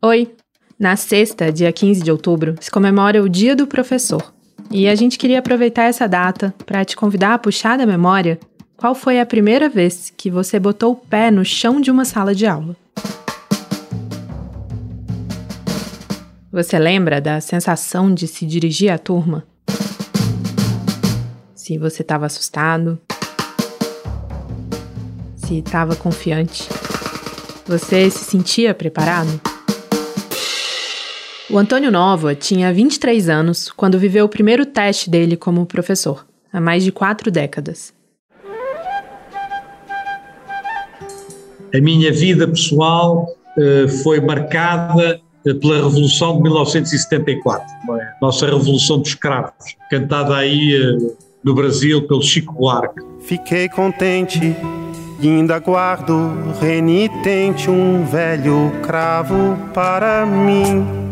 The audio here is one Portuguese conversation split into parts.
Oi! Na sexta, dia 15 de outubro, se comemora o Dia do Professor. E a gente queria aproveitar essa data para te convidar a puxar da memória qual foi a primeira vez que você botou o pé no chão de uma sala de aula. Você lembra da sensação de se dirigir à turma? Se você estava assustado, se estava confiante, você se sentia preparado? O Antônio Nova tinha 23 anos quando viveu o primeiro teste dele como professor, há mais de quatro décadas. A minha vida pessoal uh, foi marcada uh, pela Revolução de 1974, é? nossa Revolução dos Escravos, cantada aí uh, no Brasil pelo Chico Buarque. Fiquei contente e ainda guardo renitente um velho cravo para mim.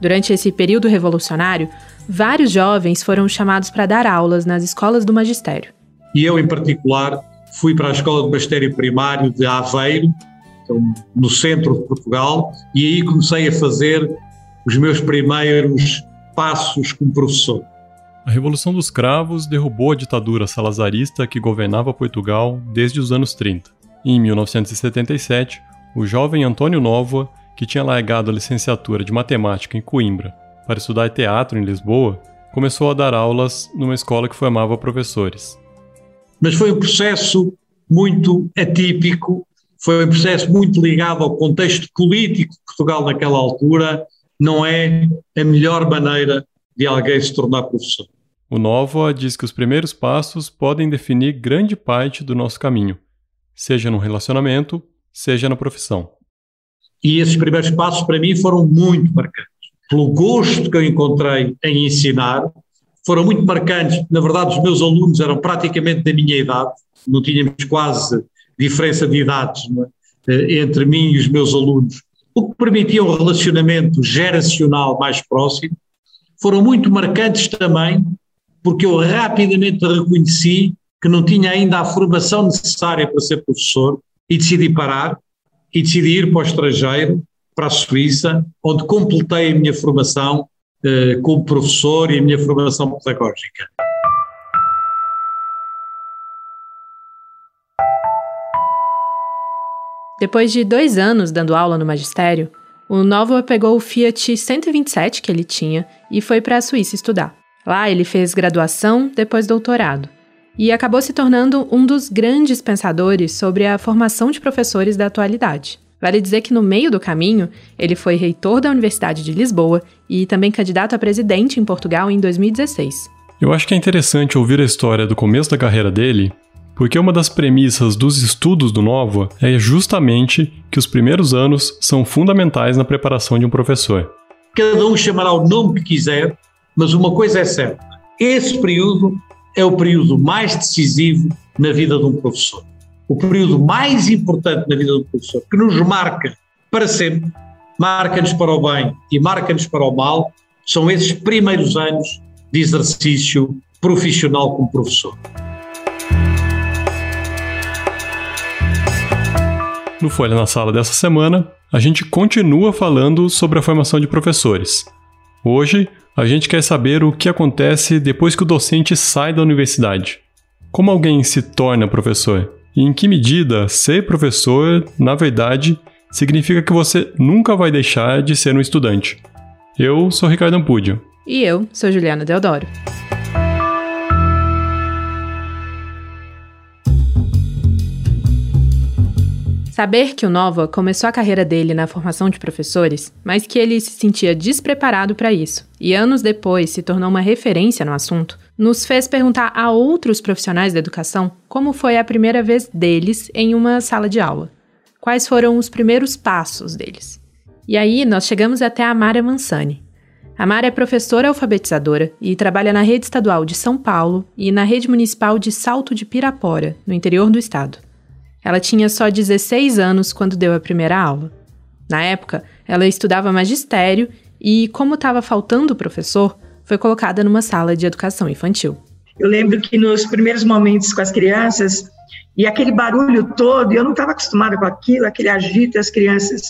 Durante esse período revolucionário, vários jovens foram chamados para dar aulas nas escolas do magistério. E eu, em particular, fui para a Escola de Magistério Primário de Aveiro, então, no centro de Portugal, e aí comecei a fazer os meus primeiros passos como professor. A Revolução dos Cravos derrubou a ditadura salazarista que governava Portugal desde os anos 30. E em 1977, o jovem Antônio Nova que tinha largado a licenciatura de matemática em Coimbra para estudar teatro em Lisboa, começou a dar aulas numa escola que formava professores. Mas foi um processo muito atípico, foi um processo muito ligado ao contexto político de Portugal naquela altura, não é a melhor maneira de alguém se tornar professor. O Nova diz que os primeiros passos podem definir grande parte do nosso caminho, seja no relacionamento, seja na profissão. E esses primeiros passos para mim foram muito marcantes. Pelo gosto que eu encontrei em ensinar, foram muito marcantes. Na verdade, os meus alunos eram praticamente da minha idade, não tínhamos quase diferença de idades é? entre mim e os meus alunos, o que permitia um relacionamento geracional mais próximo. Foram muito marcantes também, porque eu rapidamente reconheci que não tinha ainda a formação necessária para ser professor e decidi parar e decidi ir para o estrangeiro, para a Suíça, onde completei a minha formação eh, como professor e a minha formação pedagógica. Depois de dois anos dando aula no magistério, o Novo pegou o Fiat 127 que ele tinha e foi para a Suíça estudar. Lá ele fez graduação, depois doutorado e acabou se tornando um dos grandes pensadores sobre a formação de professores da atualidade. Vale dizer que no meio do caminho, ele foi reitor da Universidade de Lisboa e também candidato a presidente em Portugal em 2016. Eu acho que é interessante ouvir a história do começo da carreira dele, porque uma das premissas dos estudos do Nova é justamente que os primeiros anos são fundamentais na preparação de um professor. Cada um chamará o nome que quiser, mas uma coisa é certa: esse período é o período mais decisivo na vida de um professor. O período mais importante na vida um professor, que nos marca para sempre, marca-nos para o bem e marca-nos para o mal, são esses primeiros anos de exercício profissional como professor. No Folha na Sala dessa semana, a gente continua falando sobre a formação de professores. Hoje, a gente quer saber o que acontece depois que o docente sai da universidade. Como alguém se torna professor? E em que medida ser professor, na verdade, significa que você nunca vai deixar de ser um estudante? Eu sou Ricardo Ampúdio. E eu sou Juliana Deodoro. Saber que o Nova começou a carreira dele na formação de professores, mas que ele se sentia despreparado para isso, e anos depois se tornou uma referência no assunto, nos fez perguntar a outros profissionais da educação como foi a primeira vez deles em uma sala de aula. Quais foram os primeiros passos deles? E aí nós chegamos até a Mara Mansani. A Mara é professora alfabetizadora e trabalha na rede estadual de São Paulo e na rede municipal de Salto de Pirapora, no interior do estado. Ela tinha só 16 anos quando deu a primeira aula. Na época, ela estudava magistério e, como estava faltando professor, foi colocada numa sala de educação infantil. Eu lembro que nos primeiros momentos com as crianças, e aquele barulho todo, eu não estava acostumada com aquilo, aquele agito, as crianças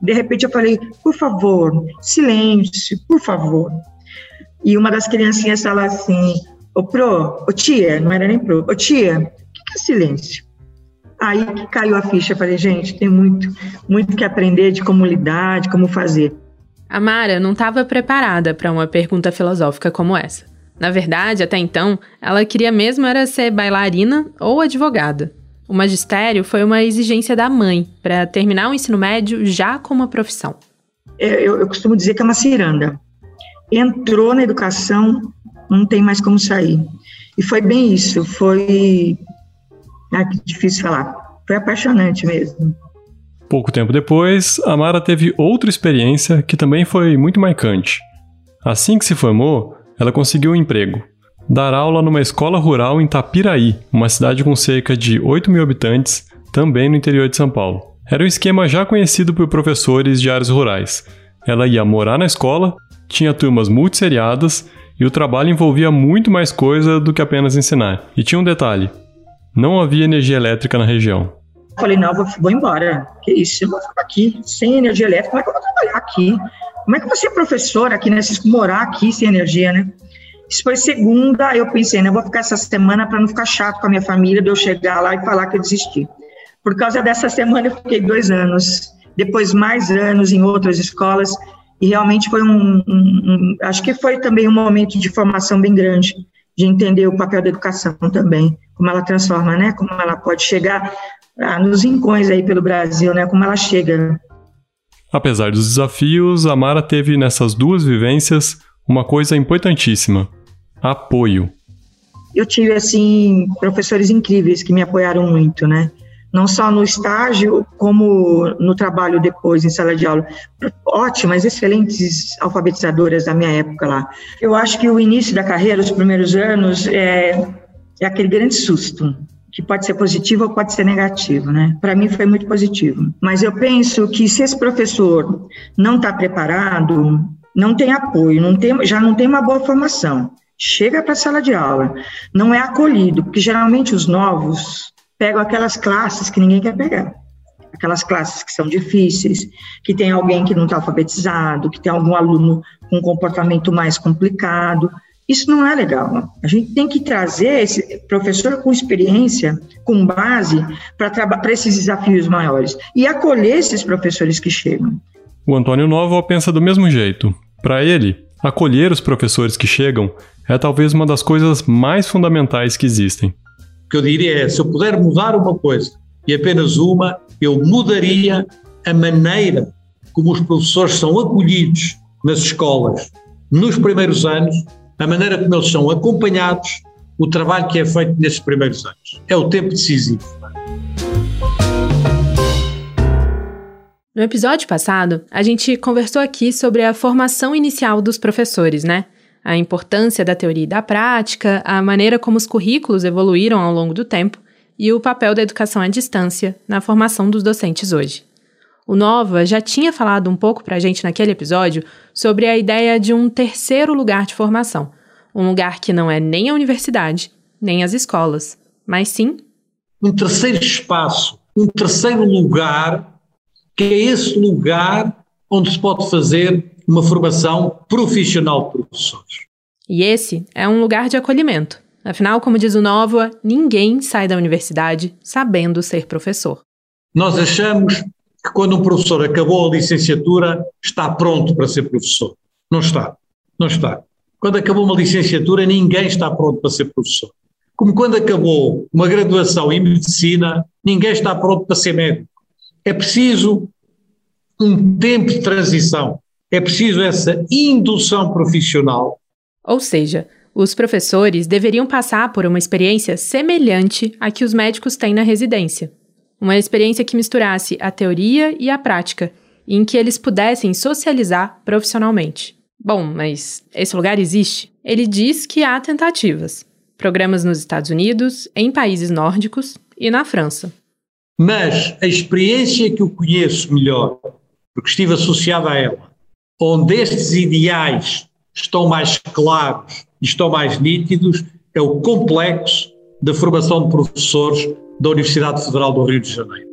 De repente eu falei, por favor, silêncio, por favor. E uma das criancinhas fala assim, ô pro, ô tia, não era nem pro, ô tia, o que é silêncio? Aí que caiu a ficha, falei, gente, tem muito, muito que aprender de como lidar, de como fazer. A Mara não estava preparada para uma pergunta filosófica como essa. Na verdade, até então, ela queria mesmo era ser bailarina ou advogada. O magistério foi uma exigência da mãe para terminar o ensino médio já com uma profissão. É, eu, eu, costumo dizer que é uma ciranda. Entrou na educação, não tem mais como sair. E foi bem isso, foi. Ah, que difícil falar. Foi apaixonante mesmo. Pouco tempo depois, a Mara teve outra experiência que também foi muito marcante. Assim que se formou, ela conseguiu um emprego dar aula numa escola rural em Tapiraí, uma cidade com cerca de 8 mil habitantes, também no interior de São Paulo. Era um esquema já conhecido por professores de áreas rurais. Ela ia morar na escola, tinha turmas multisseriadas e o trabalho envolvia muito mais coisa do que apenas ensinar. E tinha um detalhe: não havia energia elétrica na região. Falei, não, vou, vou embora. Que isso, eu vou ficar aqui sem energia elétrica, como é que eu vou trabalhar aqui? Como é que você é professor aqui, né? Morar aqui sem energia, né? Isso foi segunda, eu pensei, né, eu vou ficar essa semana para não ficar chato com a minha família, de eu chegar lá e falar que eu desisti. Por causa dessa semana, eu fiquei dois anos, depois mais anos em outras escolas, e realmente foi um, um, um, acho que foi também um momento de formação bem grande, de entender o papel da educação também, como ela transforma, né, como ela pode chegar ah, nos rincões aí pelo Brasil, né, como ela chega. Apesar dos desafios, a Mara teve nessas duas vivências uma coisa importantíssima: apoio. Eu tive assim professores incríveis que me apoiaram muito, né? Não só no estágio, como no trabalho depois em sala de aula. Ótimas, excelentes alfabetizadoras da minha época lá. Eu acho que o início da carreira, os primeiros anos, é, é aquele grande susto, que pode ser positivo ou pode ser negativo, né? Para mim foi muito positivo. Mas eu penso que se esse professor não está preparado, não tem apoio, não tem, já não tem uma boa formação, chega para a sala de aula, não é acolhido, porque geralmente os novos pegam aquelas classes que ninguém quer pegar. Aquelas classes que são difíceis, que tem alguém que não está alfabetizado, que tem algum aluno com um comportamento mais complicado. Isso não é legal. A gente tem que trazer esse professor com experiência, com base, para esses desafios maiores. E acolher esses professores que chegam. O Antônio Novo pensa do mesmo jeito. Para ele, acolher os professores que chegam é talvez uma das coisas mais fundamentais que existem. O que eu diria é: se eu puder mudar uma coisa, e apenas uma, eu mudaria a maneira como os professores são acolhidos nas escolas nos primeiros anos, a maneira como eles são acompanhados, o trabalho que é feito nesses primeiros anos. É o tempo decisivo. No episódio passado, a gente conversou aqui sobre a formação inicial dos professores, né? A importância da teoria e da prática, a maneira como os currículos evoluíram ao longo do tempo e o papel da educação à distância na formação dos docentes hoje. O Nova já tinha falado um pouco para a gente naquele episódio sobre a ideia de um terceiro lugar de formação, um lugar que não é nem a universidade, nem as escolas, mas sim um terceiro espaço, um terceiro lugar que é esse lugar onde se pode fazer uma formação profissional de professores. E esse é um lugar de acolhimento. Afinal, como diz o Nova, ninguém sai da universidade sabendo ser professor. Nós achamos que quando um professor acabou a licenciatura está pronto para ser professor. Não está. Não está. Quando acabou uma licenciatura, ninguém está pronto para ser professor. Como quando acabou uma graduação em medicina, ninguém está pronto para ser médico. É preciso um tempo de transição, é preciso essa indução profissional. Ou seja, os professores deveriam passar por uma experiência semelhante à que os médicos têm na residência. Uma experiência que misturasse a teoria e a prática, e em que eles pudessem socializar profissionalmente. Bom, mas esse lugar existe? Ele diz que há tentativas. Programas nos Estados Unidos, em países nórdicos e na França. Mas a experiência que eu conheço melhor, porque estive associado a ela, onde estes ideais estão mais claros e estão mais nítidos é o complexo da formação de professores da Universidade Federal do Rio de Janeiro.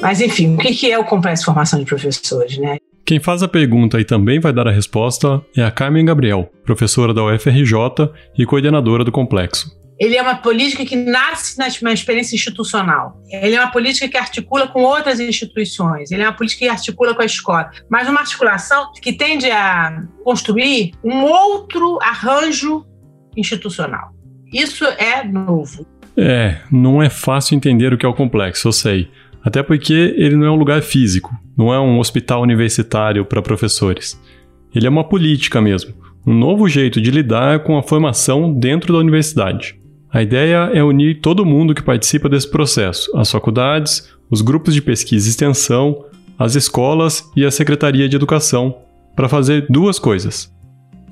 Mas enfim, o que é o complexo de formação de professores, né? Quem faz a pergunta e também vai dar a resposta é a Carmen Gabriel, professora da UFRJ e coordenadora do complexo. Ele é uma política que nasce na experiência institucional. Ele é uma política que articula com outras instituições. Ele é uma política que articula com a escola. Mas uma articulação que tende a construir um outro arranjo institucional. Isso é novo. É, não é fácil entender o que é o complexo, eu sei. Até porque ele não é um lugar físico, não é um hospital universitário para professores. Ele é uma política mesmo, um novo jeito de lidar com a formação dentro da universidade. A ideia é unir todo mundo que participa desse processo, as faculdades, os grupos de pesquisa e extensão, as escolas e a Secretaria de Educação, para fazer duas coisas.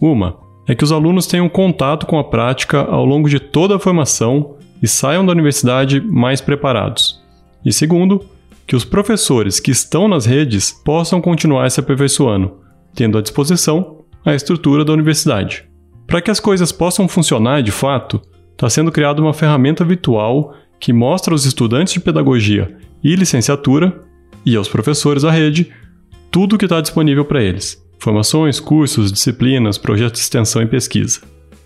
Uma é que os alunos tenham contato com a prática ao longo de toda a formação e saiam da universidade mais preparados. E segundo, que os professores que estão nas redes possam continuar se aperfeiçoando, tendo à disposição a estrutura da universidade. Para que as coisas possam funcionar de fato, está sendo criada uma ferramenta virtual que mostra aos estudantes de pedagogia e licenciatura e aos professores da rede tudo o que está disponível para eles: formações, cursos, disciplinas, projetos de extensão e pesquisa.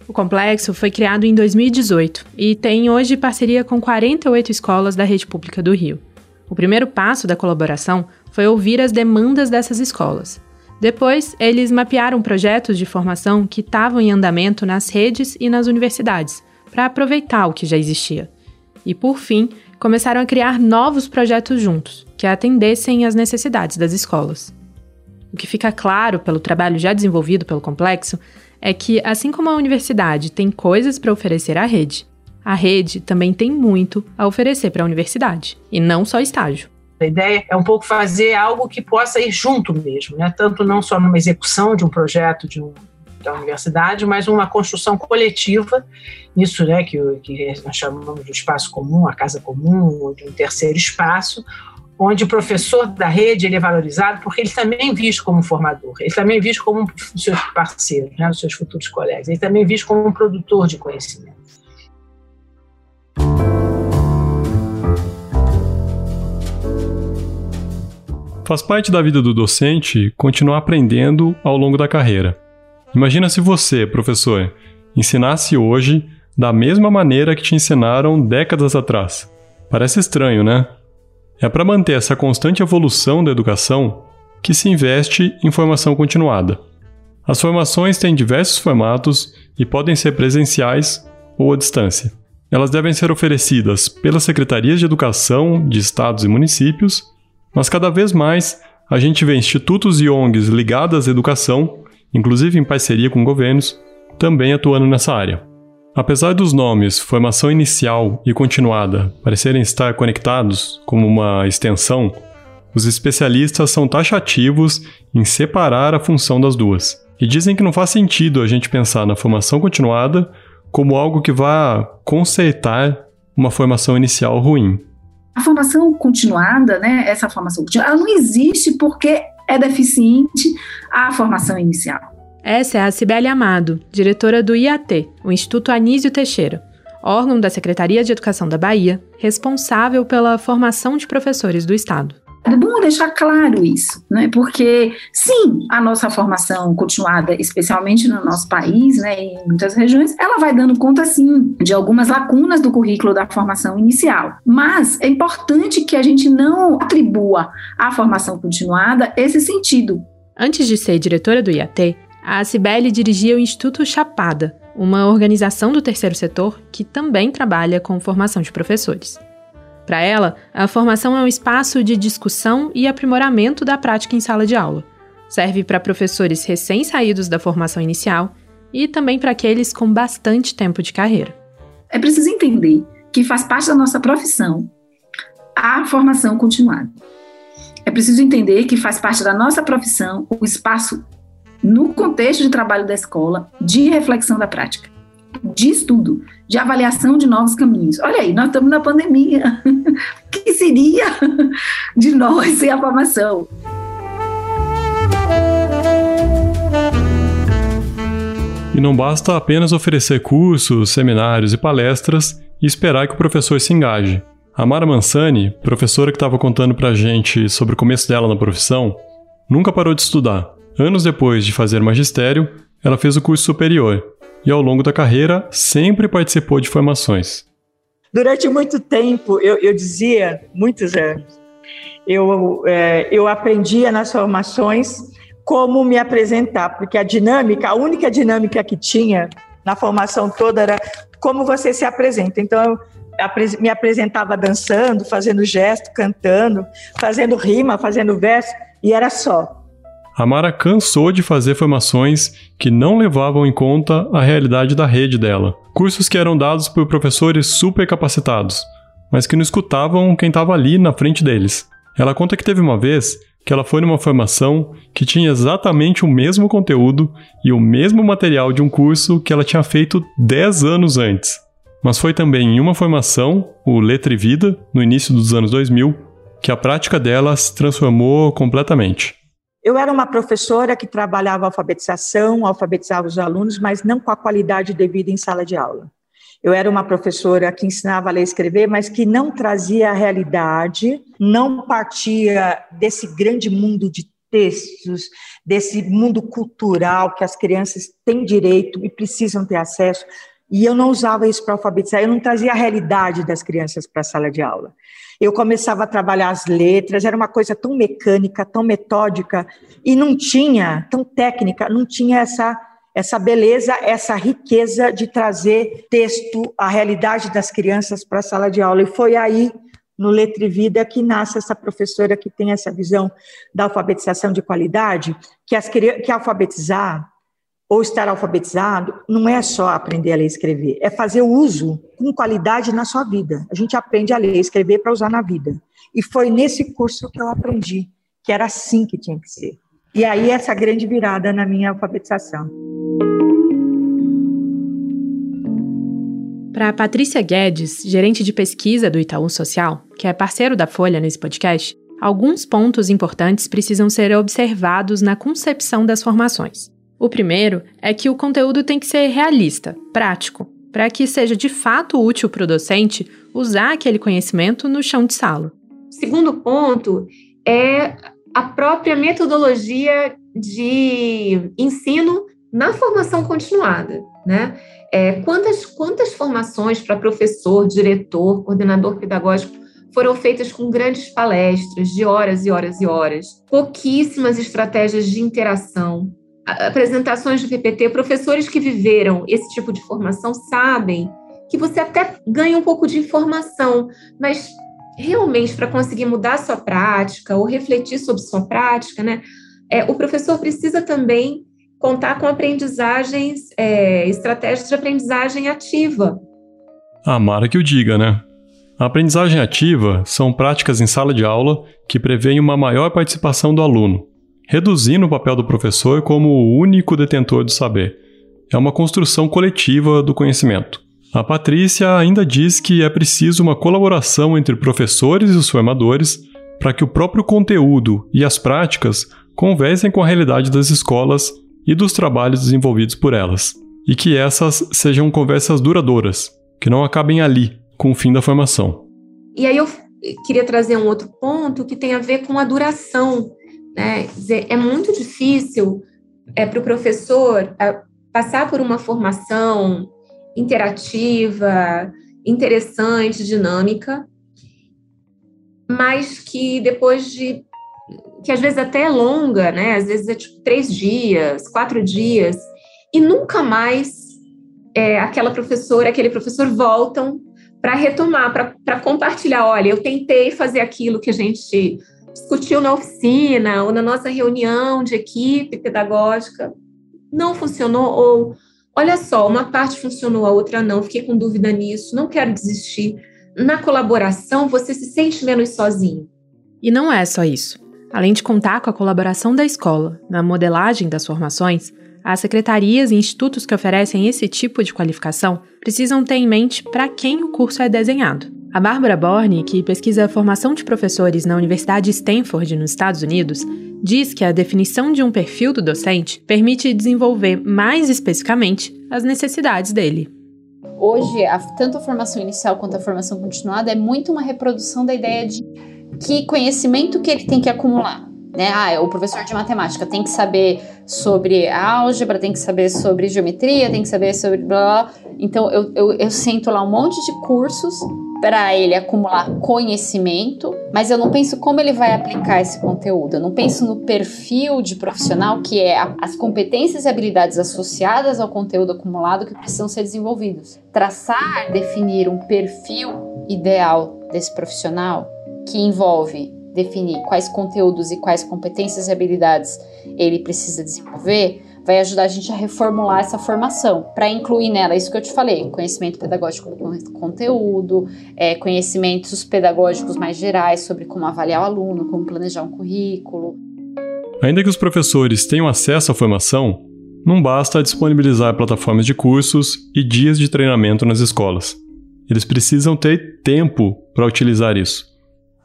O complexo foi criado em 2018 e tem hoje parceria com 48 escolas da rede pública do Rio. O primeiro passo da colaboração foi ouvir as demandas dessas escolas. Depois, eles mapearam projetos de formação que estavam em andamento nas redes e nas universidades, para aproveitar o que já existia. E, por fim, começaram a criar novos projetos juntos, que atendessem às necessidades das escolas. O que fica claro pelo trabalho já desenvolvido pelo complexo é que, assim como a universidade tem coisas para oferecer à rede, a rede também tem muito a oferecer para a universidade, e não só estágio. A ideia é um pouco fazer algo que possa ir junto mesmo, né? tanto não só numa execução de um projeto de um, da universidade, mas uma construção coletiva, isso né, que, que nós chamamos de espaço comum, a casa comum, de um terceiro espaço, onde o professor da rede ele é valorizado porque ele também é visto como formador, ele também é visto como um seus parceiros, né, os seus futuros colegas, ele também é visto como um produtor de conhecimento. Faz parte da vida do docente continuar aprendendo ao longo da carreira. Imagina se você, professor, ensinasse hoje da mesma maneira que te ensinaram décadas atrás. Parece estranho, né? É para manter essa constante evolução da educação que se investe em formação continuada. As formações têm diversos formatos e podem ser presenciais ou à distância. Elas devem ser oferecidas pelas secretarias de educação de estados e municípios, mas cada vez mais a gente vê institutos e ONGs ligados à educação, inclusive em parceria com governos, também atuando nessa área. Apesar dos nomes formação inicial e continuada parecerem estar conectados como uma extensão, os especialistas são taxativos em separar a função das duas. E dizem que não faz sentido a gente pensar na formação continuada como algo que vá consertar uma formação inicial ruim. A formação continuada, né, essa formação continuada, ela não existe porque é deficiente a formação inicial. Essa é a Cibele Amado, diretora do IAT, o Instituto Anísio Teixeira, órgão da Secretaria de Educação da Bahia, responsável pela formação de professores do Estado. É bom deixar claro isso, né? porque, sim, a nossa formação continuada, especialmente no nosso país, né, em muitas regiões, ela vai dando conta, sim, de algumas lacunas do currículo da formação inicial. Mas é importante que a gente não atribua à formação continuada esse sentido. Antes de ser diretora do IAT, a Cibele dirigia o Instituto Chapada, uma organização do terceiro setor que também trabalha com formação de professores. Para ela, a formação é um espaço de discussão e aprimoramento da prática em sala de aula. Serve para professores recém-saídos da formação inicial e também para aqueles com bastante tempo de carreira. É preciso entender que faz parte da nossa profissão a formação continuada. É preciso entender que faz parte da nossa profissão o espaço no contexto de trabalho da escola, de reflexão da prática, de estudo, de avaliação de novos caminhos. Olha aí, nós estamos na pandemia. o que seria de nós sem a formação? E não basta apenas oferecer cursos, seminários e palestras e esperar que o professor se engaje. A Mara Mansani, professora que estava contando pra gente sobre o começo dela na profissão, nunca parou de estudar. Anos depois de fazer magistério, ela fez o curso superior e, ao longo da carreira, sempre participou de formações. Durante muito tempo, eu, eu dizia, muitos anos, eu, é, eu aprendia nas formações como me apresentar, porque a dinâmica, a única dinâmica que tinha na formação toda era como você se apresenta. Então, eu me apresentava dançando, fazendo gesto, cantando, fazendo rima, fazendo verso, e era só. A Mara cansou de fazer formações que não levavam em conta a realidade da rede dela. Cursos que eram dados por professores super capacitados, mas que não escutavam quem estava ali na frente deles. Ela conta que teve uma vez que ela foi numa formação que tinha exatamente o mesmo conteúdo e o mesmo material de um curso que ela tinha feito 10 anos antes. Mas foi também em uma formação, o Letra e Vida, no início dos anos 2000, que a prática dela se transformou completamente. Eu era uma professora que trabalhava alfabetização, alfabetizava os alunos, mas não com a qualidade devida em sala de aula. Eu era uma professora que ensinava a ler e escrever, mas que não trazia a realidade, não partia desse grande mundo de textos, desse mundo cultural que as crianças têm direito e precisam ter acesso. E eu não usava isso para alfabetizar, eu não trazia a realidade das crianças para a sala de aula. Eu começava a trabalhar as letras, era uma coisa tão mecânica, tão metódica, e não tinha, tão técnica, não tinha essa, essa beleza, essa riqueza de trazer texto, a realidade das crianças para a sala de aula. E foi aí, no Letra e Vida, que nasce essa professora que tem essa visão da alfabetização de qualidade, que, as, que alfabetizar ou estar alfabetizado não é só aprender a ler e escrever, é fazer uso com qualidade na sua vida. A gente aprende a ler e escrever para usar na vida. E foi nesse curso que eu aprendi que era assim que tinha que ser. E aí essa grande virada na minha alfabetização. Para Patrícia Guedes, gerente de pesquisa do Itaú Social, que é parceiro da Folha nesse podcast, alguns pontos importantes precisam ser observados na concepção das formações. O primeiro é que o conteúdo tem que ser realista, prático, para que seja de fato útil para o docente usar aquele conhecimento no chão de sala. Segundo ponto é a própria metodologia de ensino na formação continuada, né? É, quantas, quantas formações para professor, diretor, coordenador pedagógico foram feitas com grandes palestras de horas e horas e horas, pouquíssimas estratégias de interação, apresentações de PPT, professores que viveram esse tipo de formação sabem que você até ganha um pouco de informação, mas realmente para conseguir mudar sua prática ou refletir sobre sua prática, né, é, o professor precisa também contar com aprendizagens, é, estratégias de aprendizagem ativa. A Mara que o diga, né? A aprendizagem ativa são práticas em sala de aula que prevêem uma maior participação do aluno, reduzindo o papel do professor como o único detentor do saber. É uma construção coletiva do conhecimento. A Patrícia ainda diz que é preciso uma colaboração entre professores e os formadores para que o próprio conteúdo e as práticas conversem com a realidade das escolas e dos trabalhos desenvolvidos por elas, e que essas sejam conversas duradouras, que não acabem ali, com o fim da formação. E aí eu queria trazer um outro ponto que tem a ver com a duração né? Dizer, é muito difícil é, para o professor é, passar por uma formação interativa, interessante, dinâmica, mas que depois de que às vezes até é longa, né? Às vezes é tipo três dias, quatro dias, e nunca mais é, aquela professora, aquele professor voltam para retomar, para compartilhar. Olha, eu tentei fazer aquilo que a gente discutiu na oficina ou na nossa reunião de equipe pedagógica, não funcionou, ou olha só, uma parte funcionou, a outra não, fiquei com dúvida nisso, não quero desistir. Na colaboração, você se sente menos sozinho. E não é só isso. Além de contar com a colaboração da escola na modelagem das formações, as secretarias e institutos que oferecem esse tipo de qualificação precisam ter em mente para quem o curso é desenhado. A Bárbara Borne, que pesquisa a formação de professores na Universidade Stanford, nos Estados Unidos, diz que a definição de um perfil do docente permite desenvolver mais especificamente as necessidades dele. hoje, a, tanto a formação inicial quanto a formação continuada é muito uma reprodução da ideia de que conhecimento que ele tem que acumular. Né? Ah, o professor de matemática tem que saber sobre álgebra, tem que saber sobre geometria, tem que saber sobre blá. blá. Então eu, eu, eu sento lá um monte de cursos para ele acumular conhecimento, mas eu não penso como ele vai aplicar esse conteúdo. Eu não penso no perfil de profissional que é as competências e habilidades associadas ao conteúdo acumulado que precisam ser desenvolvidos. Traçar, definir um perfil ideal desse profissional que envolve definir quais conteúdos e quais competências e habilidades ele precisa desenvolver, vai ajudar a gente a reformular essa formação, para incluir nela isso que eu te falei: conhecimento pedagógico do conteúdo, é, conhecimentos pedagógicos mais gerais sobre como avaliar o aluno, como planejar um currículo. Ainda que os professores tenham acesso à formação, não basta disponibilizar plataformas de cursos e dias de treinamento nas escolas. Eles precisam ter tempo para utilizar isso.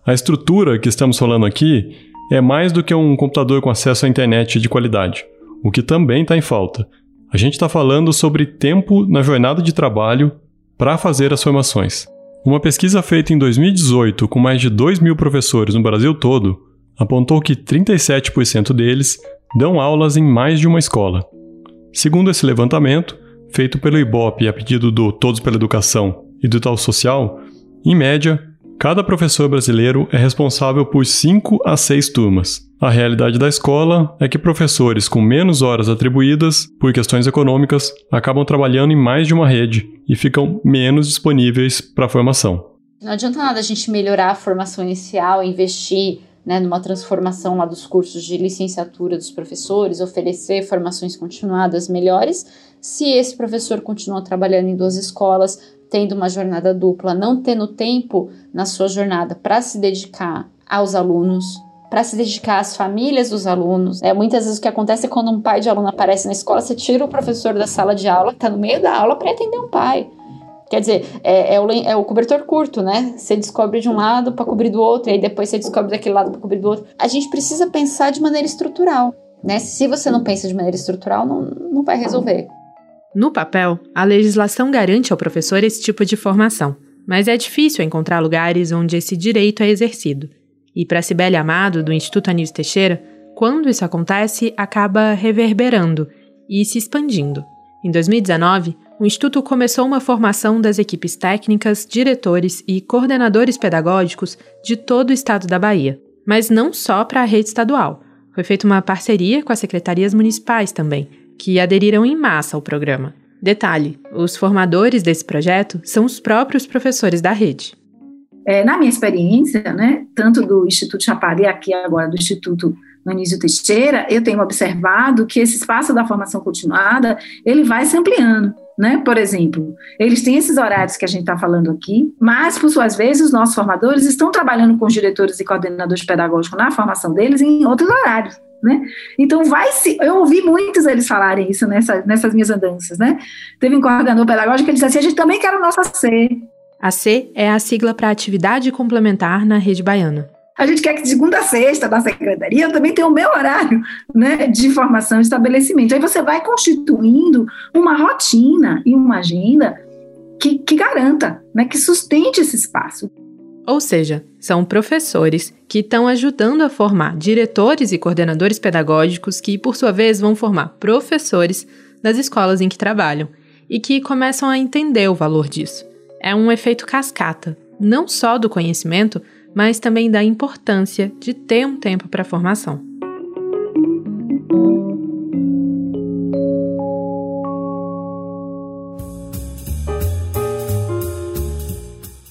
A estrutura que estamos falando aqui é mais do que um computador com acesso à internet de qualidade o que também está em falta. A gente está falando sobre tempo na jornada de trabalho para fazer as formações. Uma pesquisa feita em 2018 com mais de 2 mil professores no Brasil todo apontou que 37% deles dão aulas em mais de uma escola. Segundo esse levantamento, feito pelo IBOP a pedido do Todos pela Educação e do Tal Social, em média, cada professor brasileiro é responsável por 5 a 6 turmas. A realidade da escola é que professores com menos horas atribuídas, por questões econômicas, acabam trabalhando em mais de uma rede e ficam menos disponíveis para a formação. Não adianta nada a gente melhorar a formação inicial, investir né, numa transformação lá dos cursos de licenciatura dos professores, oferecer formações continuadas melhores, se esse professor continua trabalhando em duas escolas, tendo uma jornada dupla, não tendo tempo na sua jornada para se dedicar aos alunos, para se dedicar às famílias dos alunos. É, muitas vezes o que acontece é quando um pai de aluno aparece na escola, você tira o professor da sala de aula, está no meio da aula, para atender um pai. Quer dizer, é, é, o, é, o, cobertor curto, né? Você descobre de um lado para cobrir do outro, e aí depois você descobre daquele lado para cobrir do outro. A gente precisa pensar de maneira estrutural, né? Se você não pensa de maneira estrutural, não, não vai resolver. No papel, a legislação garante ao professor esse tipo de formação, mas é difícil encontrar lugares onde esse direito é exercido. E para Cibele Amado, do Instituto Anísio Teixeira, quando isso acontece, acaba reverberando e se expandindo. Em 2019, o Instituto começou uma formação das equipes técnicas, diretores e coordenadores pedagógicos de todo o estado da Bahia, mas não só para a rede estadual. Foi feita uma parceria com as secretarias municipais também, que aderiram em massa ao programa. Detalhe: os formadores desse projeto são os próprios professores da rede. É, na minha experiência, né, tanto do Instituto Chapari, aqui agora do Instituto Anísio Teixeira, eu tenho observado que esse espaço da formação continuada, ele vai se ampliando. Né? Por exemplo, eles têm esses horários que a gente está falando aqui, mas, por suas vezes, os nossos formadores estão trabalhando com os diretores e coordenadores pedagógicos na formação deles em outros horários. Né? Então vai se, eu ouvi muitos eles falarem isso nessa, nessas minhas andanças, né? Teve um coordenador pedagógico que disse assim, a gente também quer o nosso AC, a C é a sigla para atividade complementar na rede baiana. A gente quer que de segunda a sexta da secretaria eu também tenha o meu horário né, de formação e estabelecimento. Aí você vai constituindo uma rotina e uma agenda que, que garanta, né, que sustente esse espaço. Ou seja, são professores que estão ajudando a formar diretores e coordenadores pedagógicos que, por sua vez, vão formar professores das escolas em que trabalham e que começam a entender o valor disso é um efeito cascata, não só do conhecimento, mas também da importância de ter um tempo para a formação.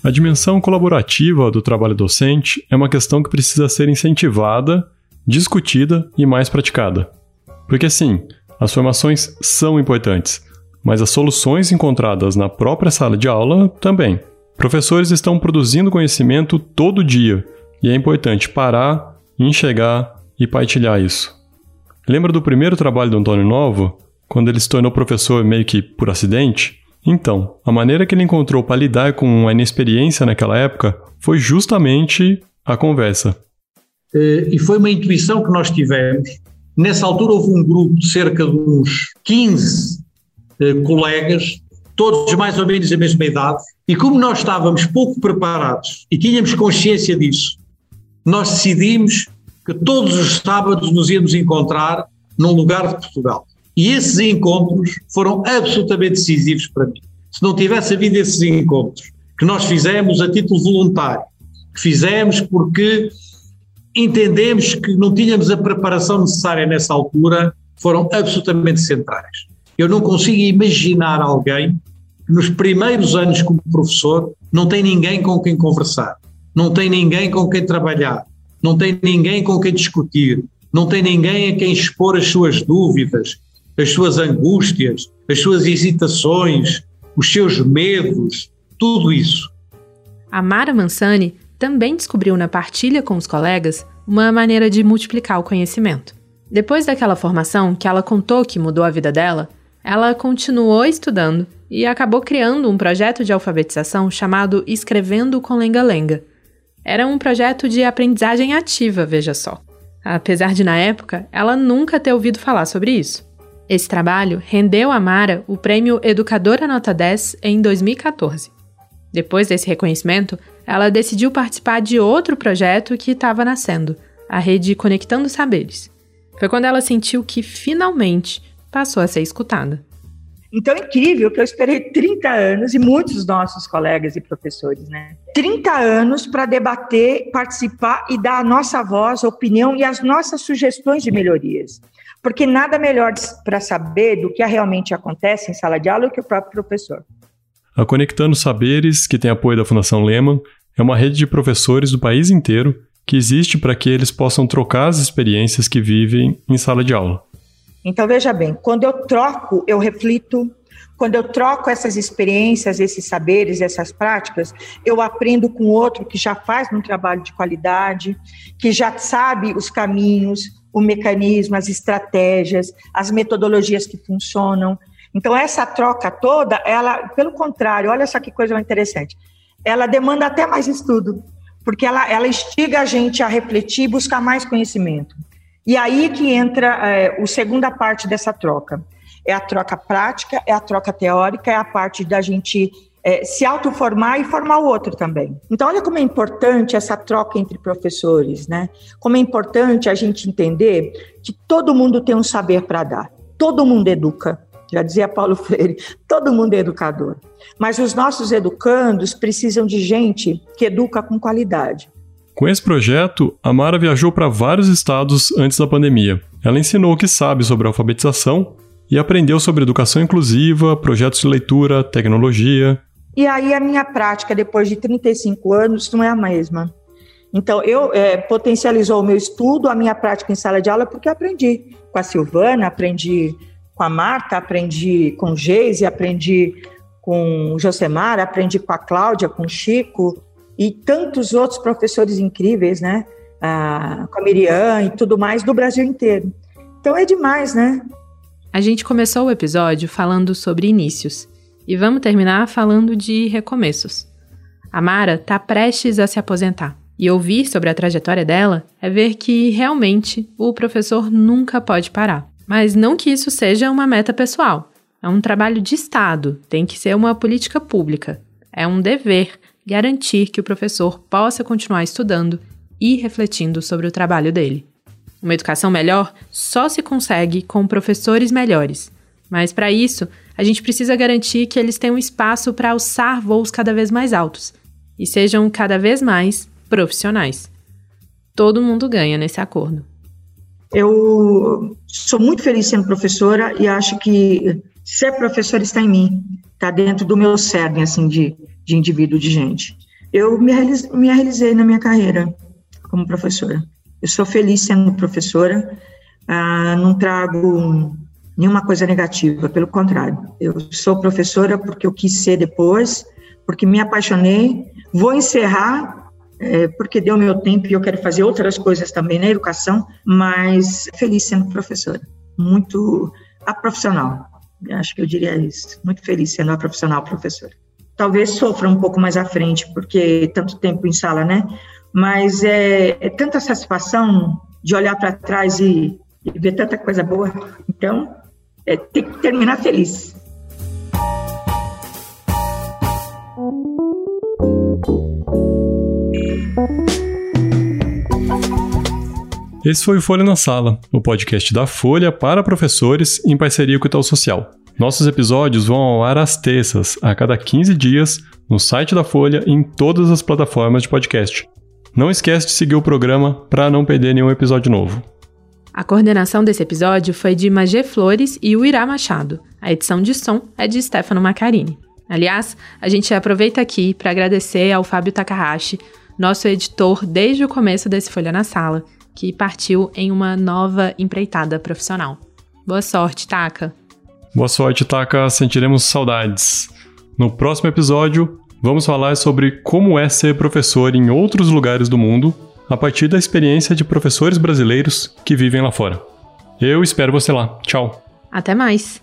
A dimensão colaborativa do trabalho docente é uma questão que precisa ser incentivada, discutida e mais praticada. Porque sim, as formações são importantes, mas as soluções encontradas na própria sala de aula também. Professores estão produzindo conhecimento todo dia e é importante parar, enxergar e partilhar isso. Lembra do primeiro trabalho do Antônio Novo, quando ele se tornou professor meio que por acidente? Então, a maneira que ele encontrou para lidar com a inexperiência naquela época foi justamente a conversa. Eh, e foi uma intuição que nós tivemos. Nessa altura houve um grupo de cerca de uns 15 eh, colegas todos mais ou menos a mesma idade, e como nós estávamos pouco preparados e tínhamos consciência disso, nós decidimos que todos os sábados nos íamos encontrar num lugar de Portugal. E esses encontros foram absolutamente decisivos para mim. Se não tivesse havido esses encontros, que nós fizemos a título voluntário, que fizemos porque entendemos que não tínhamos a preparação necessária nessa altura, foram absolutamente centrais. Eu não consigo imaginar alguém que nos primeiros anos como professor não tem ninguém com quem conversar, não tem ninguém com quem trabalhar, não tem ninguém com quem discutir, não tem ninguém a quem expor as suas dúvidas, as suas angústias, as suas hesitações, os seus medos, tudo isso. A Mara Mansani também descobriu na partilha com os colegas uma maneira de multiplicar o conhecimento. Depois daquela formação que ela contou que mudou a vida dela, ela continuou estudando e acabou criando um projeto de alfabetização chamado Escrevendo com Lenga-Lenga. Era um projeto de aprendizagem ativa, veja só. Apesar de, na época, ela nunca ter ouvido falar sobre isso. Esse trabalho rendeu a Mara o prêmio Educadora Nota 10 em 2014. Depois desse reconhecimento, ela decidiu participar de outro projeto que estava nascendo, a rede Conectando Saberes. Foi quando ela sentiu que finalmente passou a ser escutada. Então é incrível que eu esperei 30 anos, e muitos dos nossos colegas e professores, né? 30 anos para debater, participar e dar a nossa voz, a opinião e as nossas sugestões de melhorias. Porque nada melhor para saber do que realmente acontece em sala de aula que o próprio professor. A Conectando Saberes, que tem apoio da Fundação Lehman, é uma rede de professores do país inteiro que existe para que eles possam trocar as experiências que vivem em sala de aula. Então, veja bem, quando eu troco, eu reflito. Quando eu troco essas experiências, esses saberes, essas práticas, eu aprendo com outro que já faz um trabalho de qualidade, que já sabe os caminhos, o mecanismo, as estratégias, as metodologias que funcionam. Então, essa troca toda, ela, pelo contrário, olha só que coisa interessante, ela demanda até mais estudo, porque ela, ela instiga a gente a refletir buscar mais conhecimento. E aí que entra é, a segunda parte dessa troca. É a troca prática, é a troca teórica, é a parte da gente é, se autoformar e formar o outro também. Então, olha como é importante essa troca entre professores, né? Como é importante a gente entender que todo mundo tem um saber para dar, todo mundo educa. Já dizia Paulo Freire, todo mundo é educador. Mas os nossos educandos precisam de gente que educa com qualidade. Com esse projeto, a Mara viajou para vários estados antes da pandemia. Ela ensinou o que sabe sobre alfabetização e aprendeu sobre educação inclusiva, projetos de leitura, tecnologia. E aí a minha prática, depois de 35 anos, não é a mesma. Então, eu é, potencializou o meu estudo, a minha prática em sala de aula, porque aprendi com a Silvana, aprendi com a Marta, aprendi com o Geise, aprendi com o Josemar, aprendi com a Cláudia, com o Chico, e tantos outros professores incríveis, né? Ah, com a Miriam e tudo mais do Brasil inteiro. Então é demais, né? A gente começou o episódio falando sobre inícios e vamos terminar falando de recomeços. A Mara está prestes a se aposentar e ouvir sobre a trajetória dela é ver que realmente o professor nunca pode parar. Mas não que isso seja uma meta pessoal. É um trabalho de Estado, tem que ser uma política pública. É um dever garantir que o professor possa continuar estudando e refletindo sobre o trabalho dele. Uma educação melhor só se consegue com professores melhores, mas para isso a gente precisa garantir que eles tenham espaço para alçar voos cada vez mais altos e sejam cada vez mais profissionais. Todo mundo ganha nesse acordo. Eu sou muito feliz sendo professora e acho que ser professora está em mim, está dentro do meu cerne, assim, de de indivíduo, de gente. Eu me, me realizei na minha carreira como professora. Eu sou feliz sendo professora, ah, não trago nenhuma coisa negativa, pelo contrário. Eu sou professora porque eu quis ser depois, porque me apaixonei. Vou encerrar é, porque deu meu tempo e eu quero fazer outras coisas também na educação, mas feliz sendo professora, muito a profissional. Acho que eu diria isso. Muito feliz sendo a profissional professora talvez sofra um pouco mais à frente, porque tanto tempo em sala, né? Mas é, é tanta satisfação de olhar para trás e, e, ver tanta coisa boa. Então, é, tem que terminar feliz. Esse foi o Folha na Sala, o podcast da Folha para professores em parceria com o Itaú Social. Nossos episódios vão ao ar às terças, a cada 15 dias, no site da Folha e em todas as plataformas de podcast. Não esquece de seguir o programa para não perder nenhum episódio novo. A coordenação desse episódio foi de Magê Flores e Uirá Machado. A edição de som é de Stefano Macarini. Aliás, a gente aproveita aqui para agradecer ao Fábio Takahashi, nosso editor desde o começo desse Folha na Sala, que partiu em uma nova empreitada profissional. Boa sorte, Taka! Boa sorte, Taka, sentiremos saudades. No próximo episódio, vamos falar sobre como é ser professor em outros lugares do mundo a partir da experiência de professores brasileiros que vivem lá fora. Eu espero você lá. Tchau. Até mais.